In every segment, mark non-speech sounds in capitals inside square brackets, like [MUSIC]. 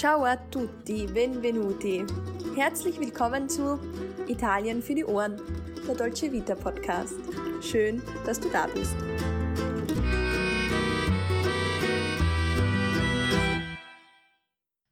Ciao a tutti, benvenuti. Herzlich willkommen zu Italien für die Ohren, der Dolce Vita Podcast. Schön, dass du da bist.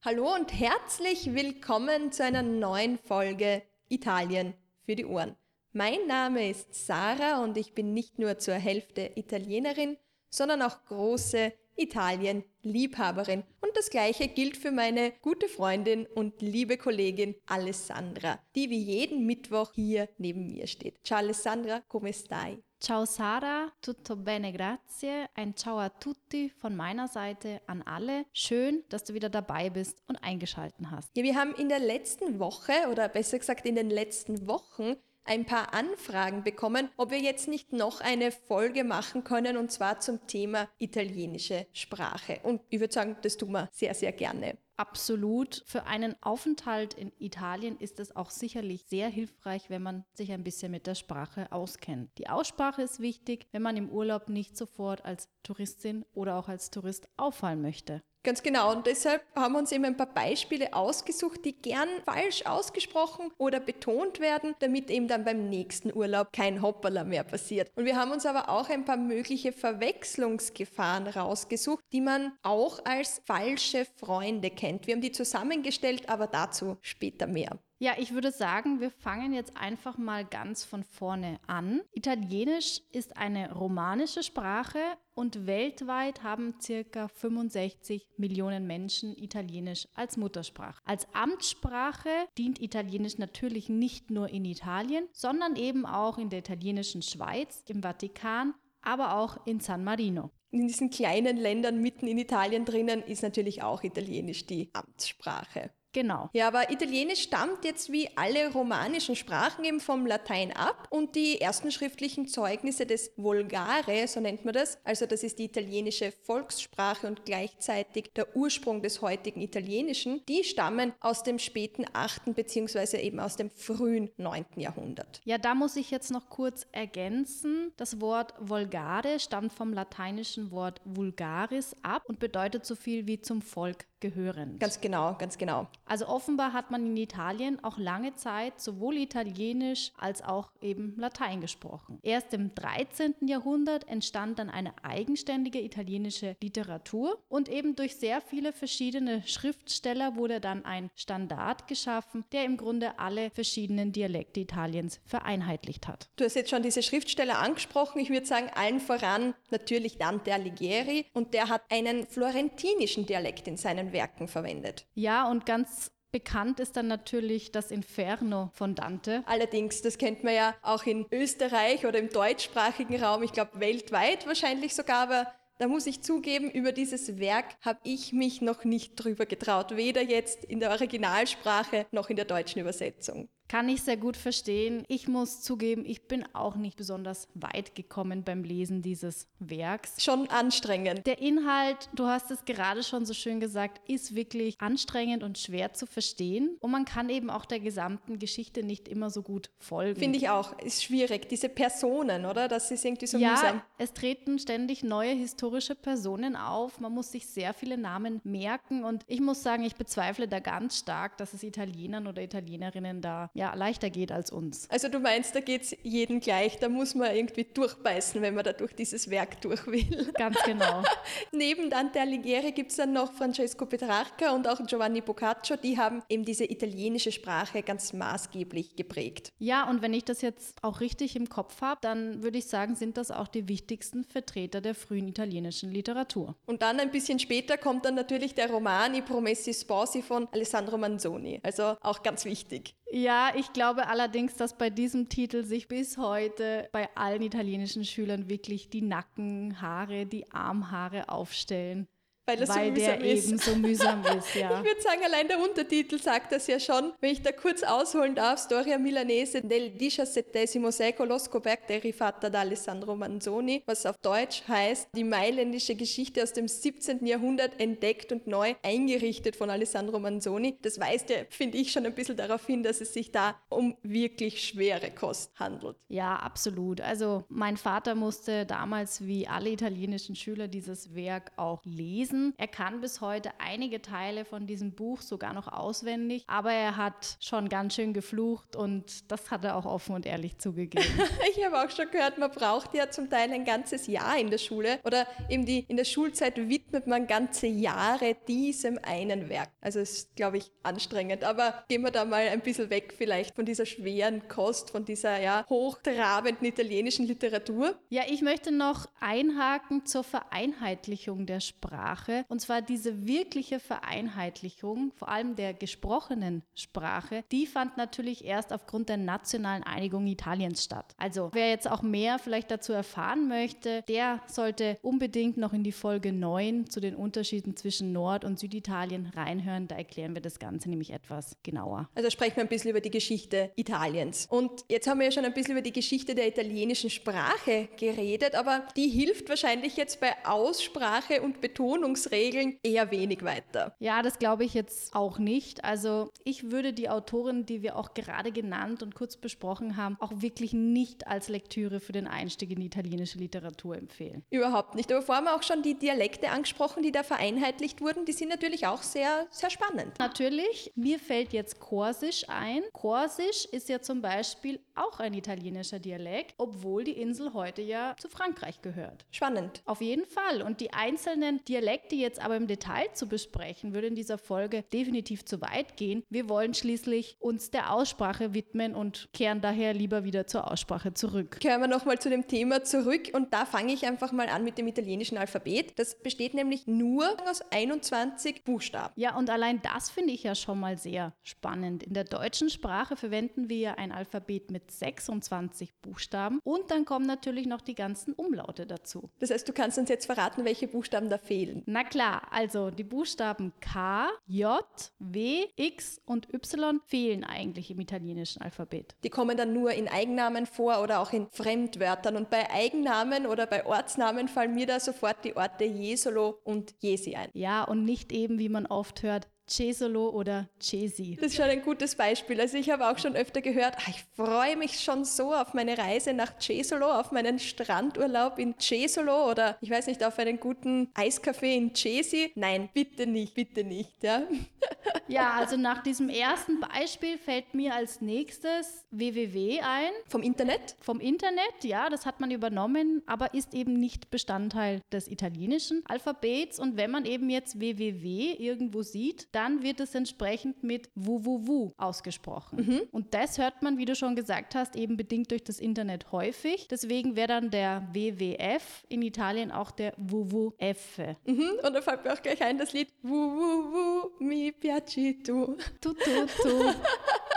Hallo und herzlich willkommen zu einer neuen Folge Italien für die Ohren. Mein Name ist Sarah und ich bin nicht nur zur Hälfte Italienerin, sondern auch große Italien-Liebhaberin. Und das gleiche gilt für meine gute Freundin und liebe Kollegin Alessandra, die wie jeden Mittwoch hier neben mir steht. Ciao Alessandra, come stai? Ciao Sara, tutto bene, grazie. Ein Ciao a tutti von meiner Seite an alle. Schön, dass du wieder dabei bist und eingeschalten hast. Ja, wir haben in der letzten Woche oder besser gesagt in den letzten Wochen ein paar Anfragen bekommen, ob wir jetzt nicht noch eine Folge machen können und zwar zum Thema italienische Sprache. Und ich würde sagen, das tun wir sehr, sehr gerne. Absolut. Für einen Aufenthalt in Italien ist es auch sicherlich sehr hilfreich, wenn man sich ein bisschen mit der Sprache auskennt. Die Aussprache ist wichtig, wenn man im Urlaub nicht sofort als Touristin oder auch als Tourist auffallen möchte. Ganz genau. Und deshalb haben wir uns eben ein paar Beispiele ausgesucht, die gern falsch ausgesprochen oder betont werden, damit eben dann beim nächsten Urlaub kein Hoppala mehr passiert. Und wir haben uns aber auch ein paar mögliche Verwechslungsgefahren rausgesucht, die man auch als falsche Freunde kennt. Wir haben die zusammengestellt, aber dazu später mehr. Ja, ich würde sagen, wir fangen jetzt einfach mal ganz von vorne an. Italienisch ist eine romanische Sprache und weltweit haben circa 65 Millionen Menschen Italienisch als Muttersprache. Als Amtssprache dient Italienisch natürlich nicht nur in Italien, sondern eben auch in der italienischen Schweiz, im Vatikan, aber auch in San Marino. In diesen kleinen Ländern mitten in Italien drinnen ist natürlich auch Italienisch die Amtssprache. Genau. Ja, aber Italienisch stammt jetzt wie alle romanischen Sprachen eben vom Latein ab und die ersten schriftlichen Zeugnisse des Volgare, so nennt man das, also das ist die italienische Volkssprache und gleichzeitig der Ursprung des heutigen Italienischen, die stammen aus dem späten 8. bzw. eben aus dem frühen 9. Jahrhundert. Ja, da muss ich jetzt noch kurz ergänzen. Das Wort Volgare stammt vom lateinischen Wort vulgaris ab und bedeutet so viel wie zum Volk gehören. Ganz genau, ganz genau. Also offenbar hat man in Italien auch lange Zeit sowohl Italienisch als auch eben Latein gesprochen. Erst im 13. Jahrhundert entstand dann eine eigenständige italienische Literatur und eben durch sehr viele verschiedene Schriftsteller wurde dann ein Standard geschaffen, der im Grunde alle verschiedenen Dialekte Italiens vereinheitlicht hat. Du hast jetzt schon diese Schriftsteller angesprochen. Ich würde sagen, allen voran natürlich Dante Alighieri und der hat einen florentinischen Dialekt in seinen seinen Werken verwendet. Ja, und ganz Bekannt ist dann natürlich das Inferno von Dante. Allerdings, das kennt man ja auch in Österreich oder im deutschsprachigen Raum, ich glaube weltweit wahrscheinlich sogar, aber da muss ich zugeben, über dieses Werk habe ich mich noch nicht drüber getraut, weder jetzt in der Originalsprache noch in der deutschen Übersetzung. Kann ich sehr gut verstehen. Ich muss zugeben, ich bin auch nicht besonders weit gekommen beim Lesen dieses Werks. Schon anstrengend. Der Inhalt, du hast es gerade schon so schön gesagt, ist wirklich anstrengend und schwer zu verstehen. Und man kann eben auch der gesamten Geschichte nicht immer so gut folgen. Finde ich auch. Ist schwierig. Diese Personen, oder? Das ist irgendwie so ja, mühsam. Es treten ständig neue historische Personen auf. Man muss sich sehr viele Namen merken. Und ich muss sagen, ich bezweifle da ganz stark, dass es Italienern oder Italienerinnen da ja, leichter geht als uns. Also du meinst, da geht es jedem gleich, da muss man irgendwie durchbeißen, wenn man da durch dieses Werk durch will. Ganz genau. [LAUGHS] Neben Dante Alighieri gibt es dann noch Francesco Petrarca und auch Giovanni Boccaccio, die haben eben diese italienische Sprache ganz maßgeblich geprägt. Ja, und wenn ich das jetzt auch richtig im Kopf habe, dann würde ich sagen, sind das auch die wichtigsten Vertreter der frühen italienischen Literatur. Und dann ein bisschen später kommt dann natürlich der Roman I Promessi Sposi von Alessandro Manzoni, also auch ganz wichtig. Ja, ich glaube allerdings, dass bei diesem Titel sich bis heute bei allen italienischen Schülern wirklich die Nackenhaare, die Armhaare aufstellen weil, weil so der ist. eben so mühsam [LAUGHS] ist, ja. Ich würde sagen, allein der Untertitel sagt das ja schon. Wenn ich da kurz ausholen darf, Storia Milanese del XVII secolo scoperta e rifatta da Alessandro Manzoni, was auf Deutsch heißt, die mailändische Geschichte aus dem 17. Jahrhundert entdeckt und neu eingerichtet von Alessandro Manzoni. Das weist ja, finde ich, schon ein bisschen darauf hin, dass es sich da um wirklich schwere Kost handelt. Ja, absolut. Also mein Vater musste damals wie alle italienischen Schüler dieses Werk auch lesen gelesen. Er kann bis heute einige Teile von diesem Buch sogar noch auswendig, aber er hat schon ganz schön geflucht und das hat er auch offen und ehrlich zugegeben. [LAUGHS] ich habe auch schon gehört, man braucht ja zum Teil ein ganzes Jahr in der Schule oder eben die, in der Schulzeit widmet man ganze Jahre diesem einen Werk. Also ist, glaube ich, anstrengend. Aber gehen wir da mal ein bisschen weg vielleicht von dieser schweren Kost, von dieser ja hochtrabenden italienischen Literatur. Ja, ich möchte noch einhaken zur Vereinheitlichung der Sprache. Und zwar diese wirkliche Vereinheitlichung, vor allem der gesprochenen Sprache, die fand natürlich erst aufgrund der nationalen Einigung Italiens statt. Also wer jetzt auch mehr vielleicht dazu erfahren möchte, der sollte unbedingt noch in die Folge 9 zu den Unterschieden zwischen Nord- und Süditalien reinhören. Da erklären wir das Ganze nämlich etwas genauer. Also sprechen wir ein bisschen über die Geschichte Italiens. Und jetzt haben wir ja schon ein bisschen über die Geschichte der italienischen Sprache geredet, aber die hilft wahrscheinlich jetzt bei Aussprache und Betonungsregeln eher wenig weiter. Ja, das glaube ich jetzt auch nicht. Also ich würde die Autorin, die wir auch gerade genannt und kurz besprochen haben, auch wirklich nicht als Lektüre für den Einstieg in die italienische Literatur empfehlen. Überhaupt nicht. Aber vorher haben wir auch schon die Dialekte angesprochen, die da vereinheitlicht wurden. Die sind natürlich auch sehr, sehr spannend. Natürlich. Mir fällt jetzt Korsisch ein. Korsisch ist ja zum Beispiel auch ein italienischer Dialekt, obwohl die Insel heute ja zu Frankreich gehört. Spannend. Auf jeden Fall. Und die einzelnen Dialekte jetzt aber im Detail zu besprechen, würde in dieser Folge definitiv zu weit gehen. Wir wollen schließlich uns der Aussprache widmen und kehren daher lieber wieder zur Aussprache zurück. Kehren wir nochmal zu dem Thema zurück und da fange ich einfach mal an mit dem italienischen Alphabet. Das besteht nämlich nur aus 21 Buchstaben. Ja, und allein das finde ich ja schon mal sehr spannend. In der deutschen Sprache verwenden wir ja ein Alphabet mit 26 Buchstaben und dann kommen natürlich noch die ganzen Umlaute dazu. Das heißt, du kannst uns jetzt verraten, welche Buchstaben da fehlen. Na klar, also die Buchstaben K, J, W, X und Y fehlen eigentlich im italienischen Alphabet. Die kommen dann nur in Eigennamen vor oder auch in Fremdwörtern. Und bei Eigennamen oder bei Ortsnamen fallen mir da sofort die Orte Jesolo und Jesi ein. Ja, und nicht eben, wie man oft hört, Cesolo oder Cesi. Das ist schon ein gutes Beispiel. Also ich habe auch schon öfter gehört, ach, ich freue mich schon so auf meine Reise nach Cesolo, auf meinen Strandurlaub in Cesolo oder ich weiß nicht, auf einen guten Eiskaffee in Cesi. Nein, bitte nicht, bitte nicht. Ja, [LAUGHS] ja also nach diesem ersten Beispiel fällt mir als nächstes www ein. Vom Internet? Vom Internet, ja, das hat man übernommen, aber ist eben nicht Bestandteil des italienischen Alphabets. Und wenn man eben jetzt www irgendwo sieht, dann wird es entsprechend mit www ausgesprochen. Mhm. Und das hört man, wie du schon gesagt hast, eben bedingt durch das Internet häufig. Deswegen wäre dann der WWF in Italien auch der WWF. Mhm. Und da fällt mir auch gleich ein das Lied WWW mi piaci tu. Tu, tu, tu.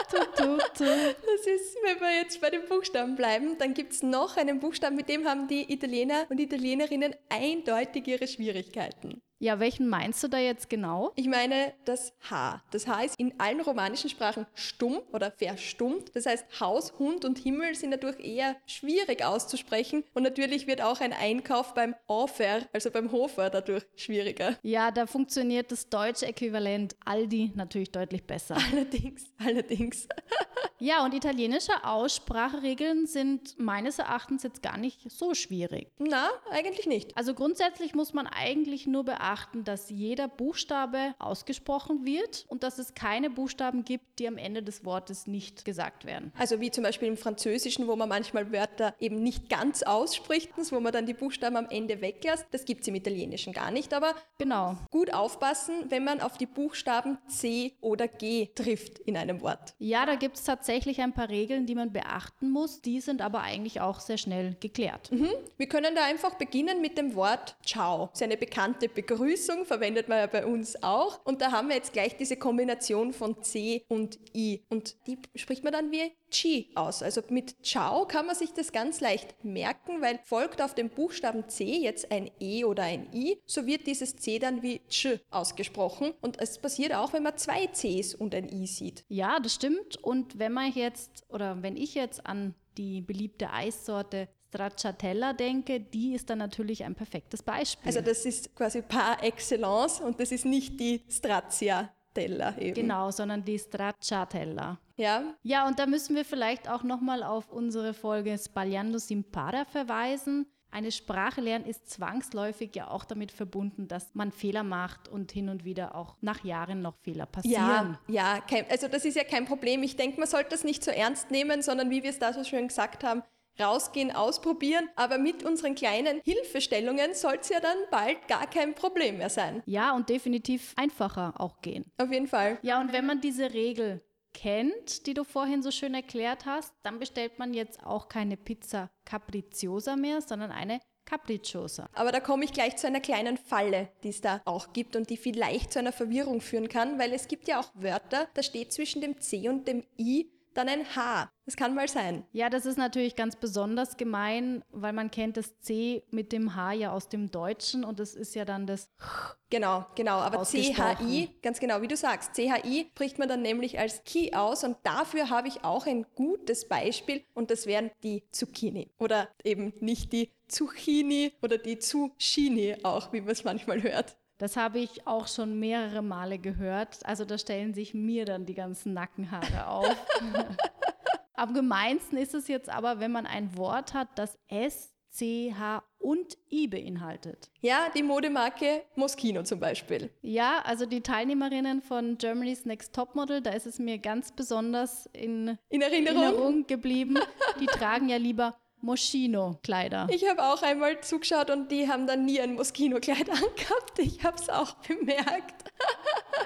tu, tu, tu. Das ist, wenn wir jetzt bei den Buchstaben bleiben, dann gibt es noch einen Buchstaben, mit dem haben die Italiener und Italienerinnen eindeutig ihre Schwierigkeiten. Ja, welchen meinst du da jetzt genau? Ich meine das H. Das H ist in allen romanischen Sprachen stumm oder verstummt. Das heißt, Haus, Hund und Himmel sind dadurch eher schwierig auszusprechen. Und natürlich wird auch ein Einkauf beim Offer, also beim Hofer, dadurch schwieriger. Ja, da funktioniert das deutsche Äquivalent Aldi natürlich deutlich besser. [LAUGHS] Allerdings, allerdings. [LAUGHS] ja, und italienische Ausspracheregeln sind meines Erachtens jetzt gar nicht so schwierig. Na, eigentlich nicht. Also grundsätzlich muss man eigentlich nur beachten, beachten, dass jeder Buchstabe ausgesprochen wird und dass es keine Buchstaben gibt, die am Ende des Wortes nicht gesagt werden. Also wie zum Beispiel im Französischen, wo man manchmal Wörter eben nicht ganz ausspricht, wo man dann die Buchstaben am Ende weglässt. Das gibt es im Italienischen gar nicht, aber genau. gut aufpassen, wenn man auf die Buchstaben C oder G trifft in einem Wort. Ja, da gibt es tatsächlich ein paar Regeln, die man beachten muss. Die sind aber eigentlich auch sehr schnell geklärt. Mhm. Wir können da einfach beginnen mit dem Wort Ciao. Das ist eine bekannte Begrüßung Begrüßung verwendet man ja bei uns auch. Und da haben wir jetzt gleich diese Kombination von C und I. Und die spricht man dann wie Chi aus. Also mit Ciao kann man sich das ganz leicht merken, weil folgt auf dem Buchstaben C jetzt ein E oder ein I, so wird dieses C dann wie Ch ausgesprochen. Und es passiert auch, wenn man zwei Cs und ein I sieht. Ja, das stimmt. Und wenn man jetzt, oder wenn ich jetzt an die beliebte Eissorte Stracciatella denke, die ist dann natürlich ein perfektes Beispiel. Also das ist quasi par excellence und das ist nicht die Stracciatella eben. Genau, sondern die Stracciatella. Ja. Ja, und da müssen wir vielleicht auch nochmal auf unsere Folge Spagliando Simpara verweisen. eine Sprache lernen ist zwangsläufig ja auch damit verbunden, dass man Fehler macht und hin und wieder auch nach Jahren noch Fehler passieren. Ja, ja, also das ist ja kein Problem. Ich denke, man sollte das nicht so ernst nehmen, sondern wie wir es da so schön gesagt haben, rausgehen, ausprobieren. Aber mit unseren kleinen Hilfestellungen soll es ja dann bald gar kein Problem mehr sein. Ja, und definitiv einfacher auch gehen. Auf jeden Fall. Ja, und wenn man diese Regel kennt, die du vorhin so schön erklärt hast, dann bestellt man jetzt auch keine Pizza Capricciosa mehr, sondern eine Capricciosa. Aber da komme ich gleich zu einer kleinen Falle, die es da auch gibt und die vielleicht zu einer Verwirrung führen kann, weil es gibt ja auch Wörter, da steht zwischen dem C und dem I dann ein H. Das kann mal sein. Ja, das ist natürlich ganz besonders gemein, weil man kennt das C mit dem H ja aus dem Deutschen und das ist ja dann das Genau, genau. Aber CHI, ganz genau, wie du sagst, CHI spricht man dann nämlich als Key aus und dafür habe ich auch ein gutes Beispiel und das wären die Zucchini. Oder eben nicht die Zucchini oder die Zucchini auch, wie man es manchmal hört. Das habe ich auch schon mehrere Male gehört. Also da stellen sich mir dann die ganzen Nackenhaare [LAUGHS] auf. [LAUGHS] Am gemeinsten ist es jetzt aber, wenn man ein Wort hat, das S, C, H und I beinhaltet. Ja, die Modemarke Moschino zum Beispiel. Ja, also die Teilnehmerinnen von Germany's Next Topmodel, da ist es mir ganz besonders in, in Erinnerung? Erinnerung geblieben. Die tragen ja lieber Moschino-Kleider. Ich habe auch einmal zugeschaut und die haben dann nie ein Moschino-Kleid [LAUGHS] angehabt. Ich habe es auch bemerkt. [LAUGHS]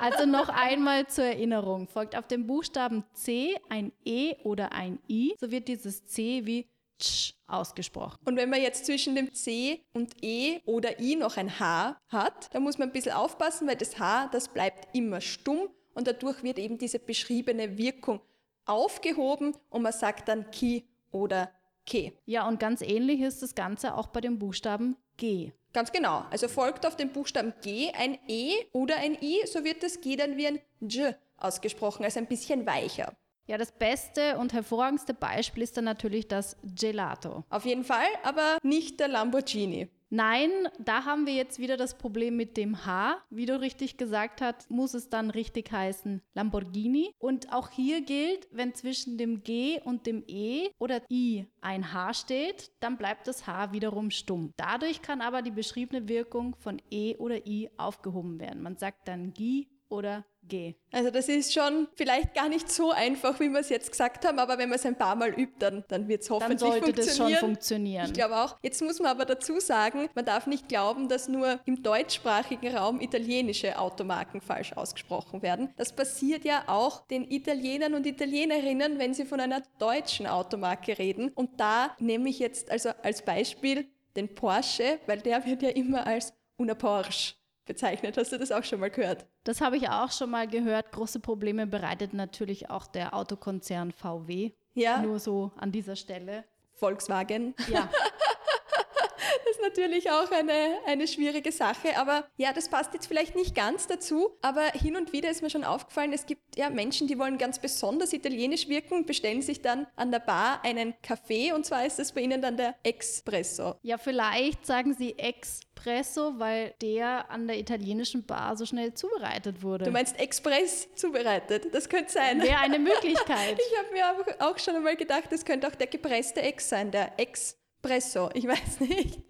Also noch einmal zur Erinnerung. Folgt auf dem Buchstaben C ein E oder ein I, so wird dieses C wie Tsch ausgesprochen. Und wenn man jetzt zwischen dem C und E oder I noch ein H hat, dann muss man ein bisschen aufpassen, weil das H, das bleibt immer stumm und dadurch wird eben diese beschriebene Wirkung aufgehoben und man sagt dann Ki oder K. Ja, und ganz ähnlich ist das Ganze auch bei dem Buchstaben G. Ganz genau. Also folgt auf dem Buchstaben G ein E oder ein I, so wird das G dann wie ein J ausgesprochen, also ein bisschen weicher. Ja, das beste und hervorragendste Beispiel ist dann natürlich das Gelato. Auf jeden Fall, aber nicht der Lamborghini. Nein, da haben wir jetzt wieder das Problem mit dem H. Wie du richtig gesagt hast, muss es dann richtig heißen Lamborghini. Und auch hier gilt, wenn zwischen dem G und dem E oder I ein H steht, dann bleibt das H wiederum stumm. Dadurch kann aber die beschriebene Wirkung von E oder I aufgehoben werden. Man sagt dann Gi oder G. Also das ist schon vielleicht gar nicht so einfach, wie wir es jetzt gesagt haben, aber wenn man es ein paar Mal übt, dann, dann wird es hoffentlich dann sollte funktionieren. das schon funktionieren. Ich glaube auch. Jetzt muss man aber dazu sagen, man darf nicht glauben, dass nur im deutschsprachigen Raum italienische Automarken falsch ausgesprochen werden. Das passiert ja auch den Italienern und Italienerinnen, wenn sie von einer deutschen Automarke reden. Und da nehme ich jetzt also als Beispiel den Porsche, weil der wird ja immer als una Porsche bezeichnet. Hast du das auch schon mal gehört? Das habe ich auch schon mal gehört. Große Probleme bereitet natürlich auch der Autokonzern VW. Ja. Nur so an dieser Stelle. Volkswagen. Ja. [LAUGHS] Das ist natürlich auch eine, eine schwierige Sache. Aber ja, das passt jetzt vielleicht nicht ganz dazu. Aber hin und wieder ist mir schon aufgefallen, es gibt ja Menschen, die wollen ganz besonders italienisch wirken, bestellen sich dann an der Bar einen Kaffee und zwar ist das bei ihnen dann der Espresso. Ja, vielleicht sagen sie Espresso, weil der an der italienischen Bar so schnell zubereitet wurde. Du meinst Express zubereitet? Das könnte sein. Wäre eine [LAUGHS] Möglichkeit. ich habe mir auch schon einmal gedacht, das könnte auch der gepresste Ex sein, der Ex Espresso, ich weiß nicht. [LAUGHS]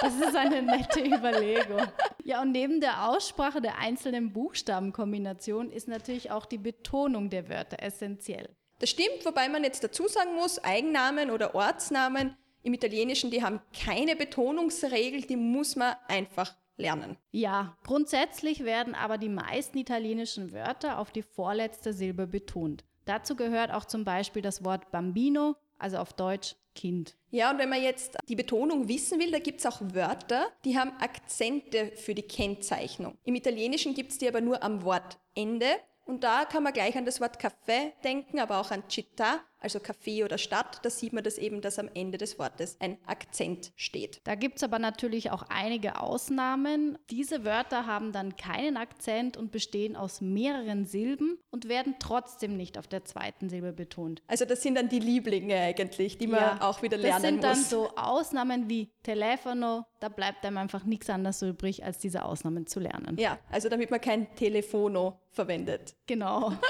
Das ist eine nette [LAUGHS] Überlegung. Ja, und neben der Aussprache der einzelnen Buchstabenkombinationen ist natürlich auch die Betonung der Wörter essentiell. Das stimmt, wobei man jetzt dazu sagen muss, Eigennamen oder Ortsnamen im Italienischen, die haben keine Betonungsregel, die muss man einfach lernen. Ja, grundsätzlich werden aber die meisten italienischen Wörter auf die vorletzte Silbe betont. Dazu gehört auch zum Beispiel das Wort Bambino, also auf Deutsch Kind. Ja, und wenn man jetzt die Betonung wissen will, da gibt es auch Wörter, die haben Akzente für die Kennzeichnung. Im Italienischen gibt es die aber nur am Wortende. Und da kann man gleich an das Wort Café denken, aber auch an Città, also Café oder Stadt. Da sieht man das eben, dass am Ende des Wortes ein Akzent steht. Da gibt es aber natürlich auch einige Ausnahmen. Diese Wörter haben dann keinen Akzent und bestehen aus mehreren Silben und werden trotzdem nicht auf der zweiten Silbe betont. Also das sind dann die Lieblinge eigentlich, die man ja, auch wieder lernen muss. Das sind dann so Ausnahmen wie Telefono, da bleibt einem einfach nichts anderes übrig, als diese Ausnahmen zu lernen. Ja, also damit man kein Telefono verwendet. Genau. [LAUGHS]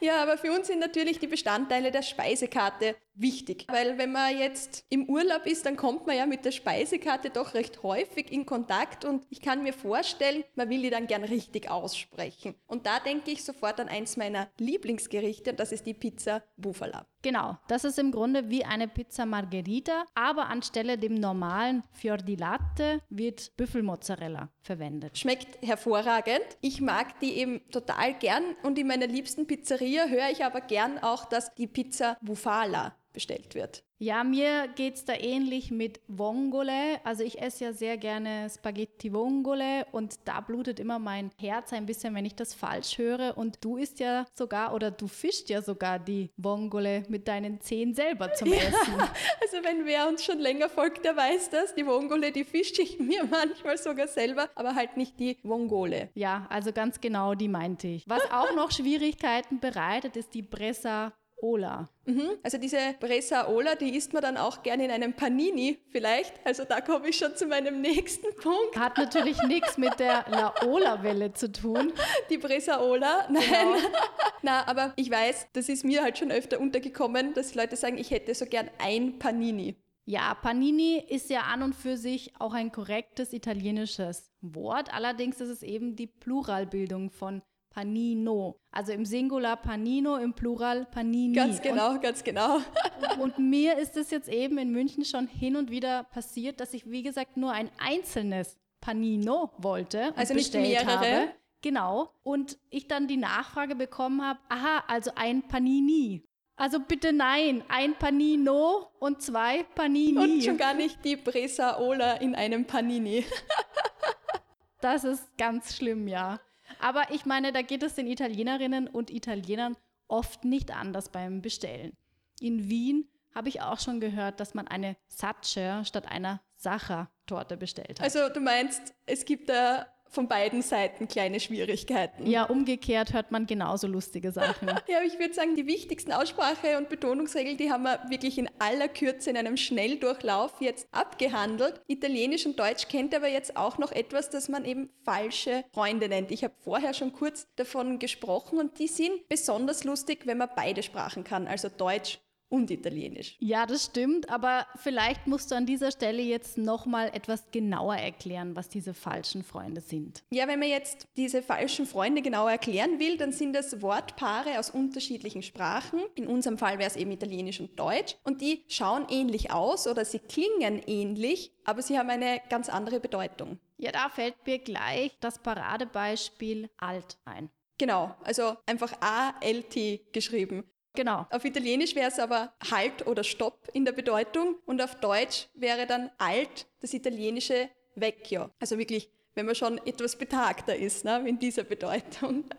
ja, aber für uns sind natürlich die Bestandteile der Speisekarte wichtig. Weil wenn man jetzt im Urlaub ist, dann kommt man ja mit der Speisekarte doch recht häufig in Kontakt und ich kann mir vorstellen, man will die dann gern richtig aussprechen. Und da denke ich sofort an eins meiner Lieblingsgerichte und das ist die Pizza Bufala. Genau, das ist im Grunde wie eine Pizza Margherita, aber anstelle dem normalen Fior di Latte wird Büffelmozzarella verwendet. Schmeckt hervorragend. Ich mag die eben total gern und in meiner liebsten Pizzeria höre ich aber gern auch, dass die Pizza Bufala bestellt wird. Ja, mir geht es da ähnlich mit Vongole. Also ich esse ja sehr gerne Spaghetti Vongole und da blutet immer mein Herz ein bisschen, wenn ich das falsch höre. Und du isst ja sogar oder du fischst ja sogar die Vongole mit deinen Zehen selber zum Essen. Ja, [LAUGHS] also wenn wer uns schon länger folgt, der weiß das. Die Vongole, die fische ich mir [LAUGHS] manchmal sogar selber, aber halt nicht die Vongole. Ja, also ganz genau die meinte ich. Was auch noch Schwierigkeiten bereitet, ist die Bressa Ola. Mhm. Also diese Bresa Ola, die isst man dann auch gerne in einem Panini vielleicht. Also da komme ich schon zu meinem nächsten Punkt. Hat natürlich nichts mit der La Ola-Welle zu tun. Die Bresa Ola, nein. Genau. [LAUGHS] Na, aber ich weiß, das ist mir halt schon öfter untergekommen, dass Leute sagen, ich hätte so gern ein Panini. Ja, Panini ist ja an und für sich auch ein korrektes italienisches Wort. Allerdings ist es eben die Pluralbildung von Panino. Also im Singular Panino, im Plural Panini. Ganz genau, und, ganz genau. [LAUGHS] und mir ist es jetzt eben in München schon hin und wieder passiert, dass ich, wie gesagt, nur ein einzelnes Panino wollte. Also nicht mehrere. Habe. Genau. Und ich dann die Nachfrage bekommen habe, aha, also ein Panini. Also bitte nein, ein Panino und zwei Panini. Und schon gar nicht die Bresaola in einem Panini. [LAUGHS] das ist ganz schlimm, ja. Aber ich meine, da geht es den Italienerinnen und Italienern oft nicht anders beim Bestellen. In Wien habe ich auch schon gehört, dass man eine Sacher statt einer Sacher-Torte bestellt hat. Also du meinst, es gibt da von beiden Seiten kleine Schwierigkeiten. Ja, umgekehrt hört man genauso lustige Sachen. [LAUGHS] ja, ich würde sagen, die wichtigsten Aussprache- und Betonungsregeln, die haben wir wirklich in aller Kürze in einem Schnelldurchlauf jetzt abgehandelt. Italienisch und Deutsch kennt aber jetzt auch noch etwas, das man eben falsche Freunde nennt. Ich habe vorher schon kurz davon gesprochen und die sind besonders lustig, wenn man beide Sprachen kann, also Deutsch und Italienisch. Ja, das stimmt, aber vielleicht musst du an dieser Stelle jetzt nochmal etwas genauer erklären, was diese falschen Freunde sind. Ja, wenn man jetzt diese falschen Freunde genauer erklären will, dann sind das Wortpaare aus unterschiedlichen Sprachen. In unserem Fall wäre es eben Italienisch und Deutsch. Und die schauen ähnlich aus oder sie klingen ähnlich, aber sie haben eine ganz andere Bedeutung. Ja, da fällt mir gleich das Paradebeispiel alt ein. Genau, also einfach A-L-T geschrieben. Genau. Auf Italienisch wäre es aber Halt oder Stopp in der Bedeutung und auf Deutsch wäre dann Alt das italienische Vecchio. Also wirklich, wenn man schon etwas betagter ist, ne, in dieser Bedeutung. [LAUGHS]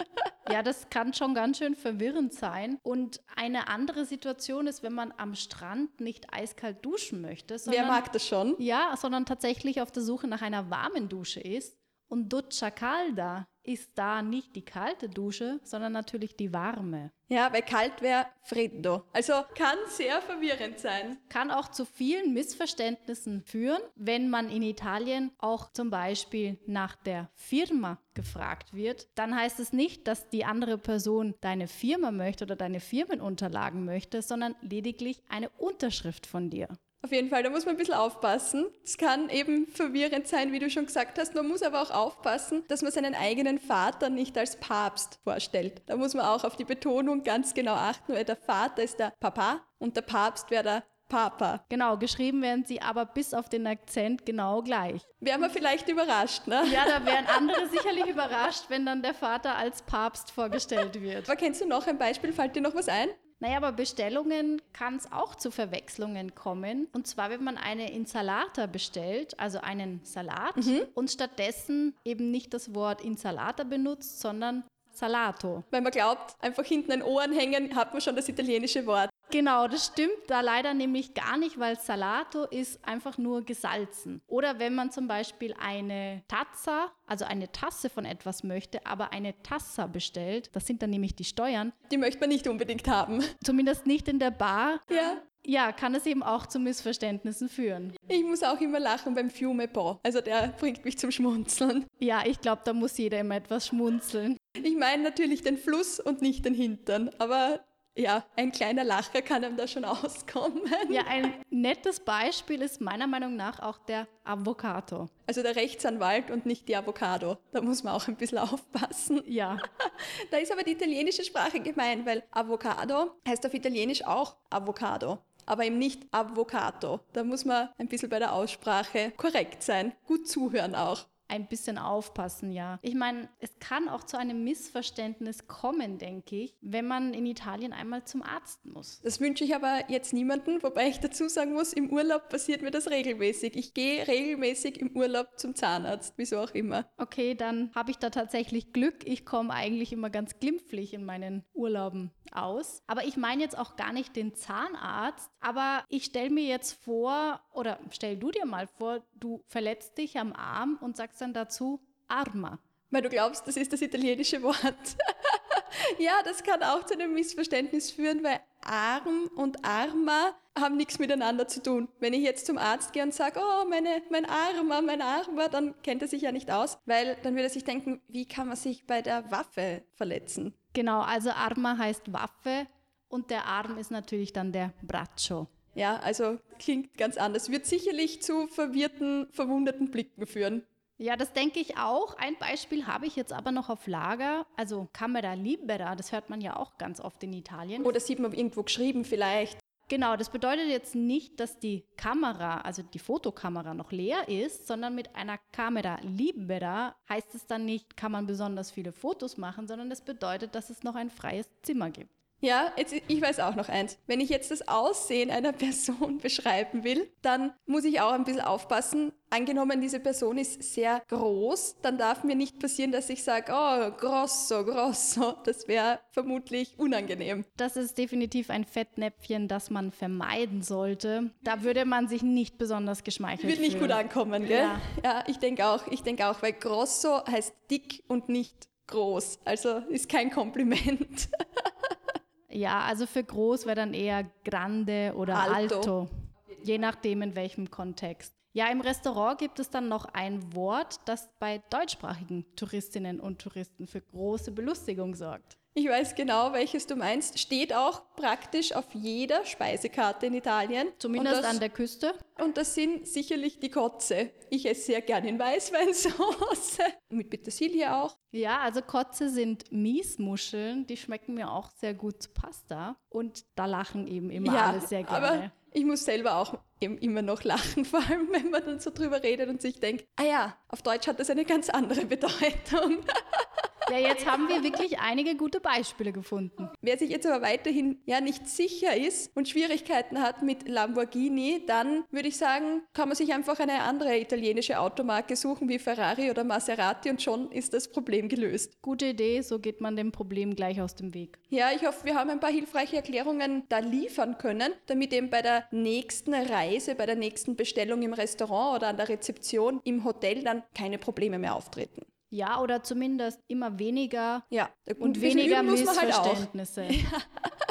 Ja, das kann schon ganz schön verwirrend sein. Und eine andere Situation ist, wenn man am Strand nicht eiskalt duschen möchte. Sondern, Wer mag das schon? Ja, sondern tatsächlich auf der Suche nach einer warmen Dusche ist. Und Duccia Calda ist da nicht die kalte Dusche, sondern natürlich die warme. Ja, weil kalt wäre freddo. Also kann sehr verwirrend sein. Kann auch zu vielen Missverständnissen führen, wenn man in Italien auch zum Beispiel nach der Firma gefragt wird. Dann heißt es nicht, dass die andere Person deine Firma möchte oder deine Firmenunterlagen möchte, sondern lediglich eine Unterschrift von dir. Auf jeden Fall, da muss man ein bisschen aufpassen. Es kann eben verwirrend sein, wie du schon gesagt hast. Man muss aber auch aufpassen, dass man seinen eigenen Vater nicht als Papst vorstellt. Da muss man auch auf die Betonung ganz genau achten, weil der Vater ist der Papa und der Papst wäre der Papa. Genau, geschrieben werden sie aber bis auf den Akzent genau gleich. Wären wir vielleicht überrascht, ne? Ja, da wären andere sicherlich überrascht, wenn dann der Vater als Papst vorgestellt wird. Aber kennst du noch ein Beispiel? Fällt dir noch was ein? Naja, aber Bestellungen kann es auch zu Verwechslungen kommen. Und zwar, wenn man eine Insalata bestellt, also einen Salat, mhm. und stattdessen eben nicht das Wort Insalata benutzt, sondern Salato. Weil man glaubt, einfach hinten ein Ohren hängen, hat man schon das italienische Wort. Genau, das stimmt da leider nämlich gar nicht, weil Salato ist einfach nur gesalzen. Oder wenn man zum Beispiel eine Tazza, also eine Tasse von etwas möchte, aber eine Tassa bestellt, das sind dann nämlich die Steuern. Die möchte man nicht unbedingt haben. Zumindest nicht in der Bar. Ja. Ja, kann es eben auch zu Missverständnissen führen. Ich muss auch immer lachen beim Fiume Po. Also der bringt mich zum Schmunzeln. Ja, ich glaube, da muss jeder immer etwas schmunzeln. Ich meine natürlich den Fluss und nicht den Hintern, aber ja, ein kleiner Lacher kann einem da schon auskommen. Ja, [LAUGHS] ein nettes Beispiel ist meiner Meinung nach auch der Avocado. Also der Rechtsanwalt und nicht die Avocado. Da muss man auch ein bisschen aufpassen. [LAUGHS] Ja. Da ist aber die italienische Sprache gemeint, weil Avocado heißt auf Italienisch auch Avocado aber eben nicht Avocado. Da muss man ein bisschen bei der Aussprache korrekt sein, gut zuhören auch ein bisschen aufpassen, ja. Ich meine, es kann auch zu einem Missverständnis kommen, denke ich, wenn man in Italien einmal zum Arzt muss. Das wünsche ich aber jetzt niemandem, wobei ich dazu sagen muss, im Urlaub passiert mir das regelmäßig. Ich gehe regelmäßig im Urlaub zum Zahnarzt, wieso auch immer. Okay, dann habe ich da tatsächlich Glück. Ich komme eigentlich immer ganz glimpflich in meinen Urlauben aus. Aber ich meine jetzt auch gar nicht den Zahnarzt, aber ich stelle mir jetzt vor, oder stell du dir mal vor, du verletzt dich am Arm und sagst dann dazu Arma. Weil du glaubst, das ist das italienische Wort. [LAUGHS] ja, das kann auch zu einem Missverständnis führen, weil Arm und Arma haben nichts miteinander zu tun. Wenn ich jetzt zum Arzt gehe und sage, oh, meine, mein Armer, mein Armer, dann kennt er sich ja nicht aus, weil dann würde er sich denken, wie kann man sich bei der Waffe verletzen? Genau, also Arma heißt Waffe und der Arm ist natürlich dann der Braccio. Ja, also klingt ganz anders. Wird sicherlich zu verwirrten, verwunderten Blicken führen. Ja, das denke ich auch. Ein Beispiel habe ich jetzt aber noch auf Lager. Also Camera Libera, das hört man ja auch ganz oft in Italien. Oder sieht man irgendwo geschrieben vielleicht. Genau, das bedeutet jetzt nicht, dass die Kamera, also die Fotokamera noch leer ist, sondern mit einer Kamera Libera heißt es dann nicht, kann man besonders viele Fotos machen, sondern es bedeutet, dass es noch ein freies Zimmer gibt. Ja, jetzt, ich weiß auch noch eins. Wenn ich jetzt das Aussehen einer [LAUGHS] Person beschreiben will, dann muss ich auch ein bisschen aufpassen. Angenommen, diese Person ist sehr groß, dann darf mir nicht passieren, dass ich sage, oh, grosso, grosso. Das wäre vermutlich unangenehm. Das ist definitiv ein Fettnäpfchen, das man vermeiden sollte. Da würde man sich nicht besonders geschmeichelt Wird nicht fühlen. gut ankommen, gell? Ja, ja ich denke auch. Ich denke auch, weil grosso heißt dick und nicht groß. Also ist kein Kompliment. [LAUGHS] Ja, also für groß wäre dann eher grande oder alto. alto, je nachdem in welchem Kontext. Ja, im Restaurant gibt es dann noch ein Wort, das bei deutschsprachigen Touristinnen und Touristen für große Belustigung sorgt. Ich weiß genau, welches du meinst. Steht auch praktisch auf jeder Speisekarte in Italien. Zumindest das, an der Küste. Und das sind sicherlich die Kotze. Ich esse sehr gerne in Weißweinsauce. [LAUGHS] Mit Petersilie auch. Ja, also Kotze sind Miesmuscheln. Die schmecken mir auch sehr gut zu Pasta. Und da lachen eben immer ja, alle sehr gerne. Aber ich muss selber auch immer noch lachen, [LAUGHS] vor allem wenn man dann so drüber redet und sich denkt, ah ja, auf Deutsch hat das eine ganz andere Bedeutung. [LAUGHS] Ja, jetzt haben wir wirklich einige gute Beispiele gefunden. Wer sich jetzt aber weiterhin ja nicht sicher ist und Schwierigkeiten hat mit Lamborghini, dann würde ich sagen, kann man sich einfach eine andere italienische Automarke suchen wie Ferrari oder Maserati und schon ist das Problem gelöst. Gute Idee, so geht man dem Problem gleich aus dem Weg. Ja, ich hoffe, wir haben ein paar hilfreiche Erklärungen da liefern können, damit eben bei der nächsten Reise, bei der nächsten Bestellung im Restaurant oder an der Rezeption im Hotel dann keine Probleme mehr auftreten. Ja, oder zumindest immer weniger ja, und weniger halt Missverständnisse. [LAUGHS]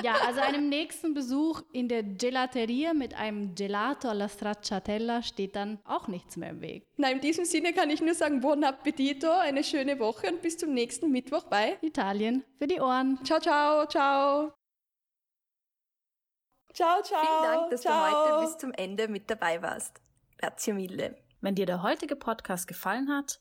Halt ja, also einem nächsten Besuch in der Gelateria mit einem Gelato alla stracciatella steht dann auch nichts mehr im Weg. Na, in diesem Sinne kann ich nur sagen, buon appetito, eine schöne Woche und bis zum nächsten Mittwoch bei Italien für die Ohren. Ciao, ciao, ciao. Ciao, ciao. Vielen Dank, dass ciao. du heute bis zum Ende mit dabei warst. Grazie mille. Wenn dir der heutige Podcast gefallen hat,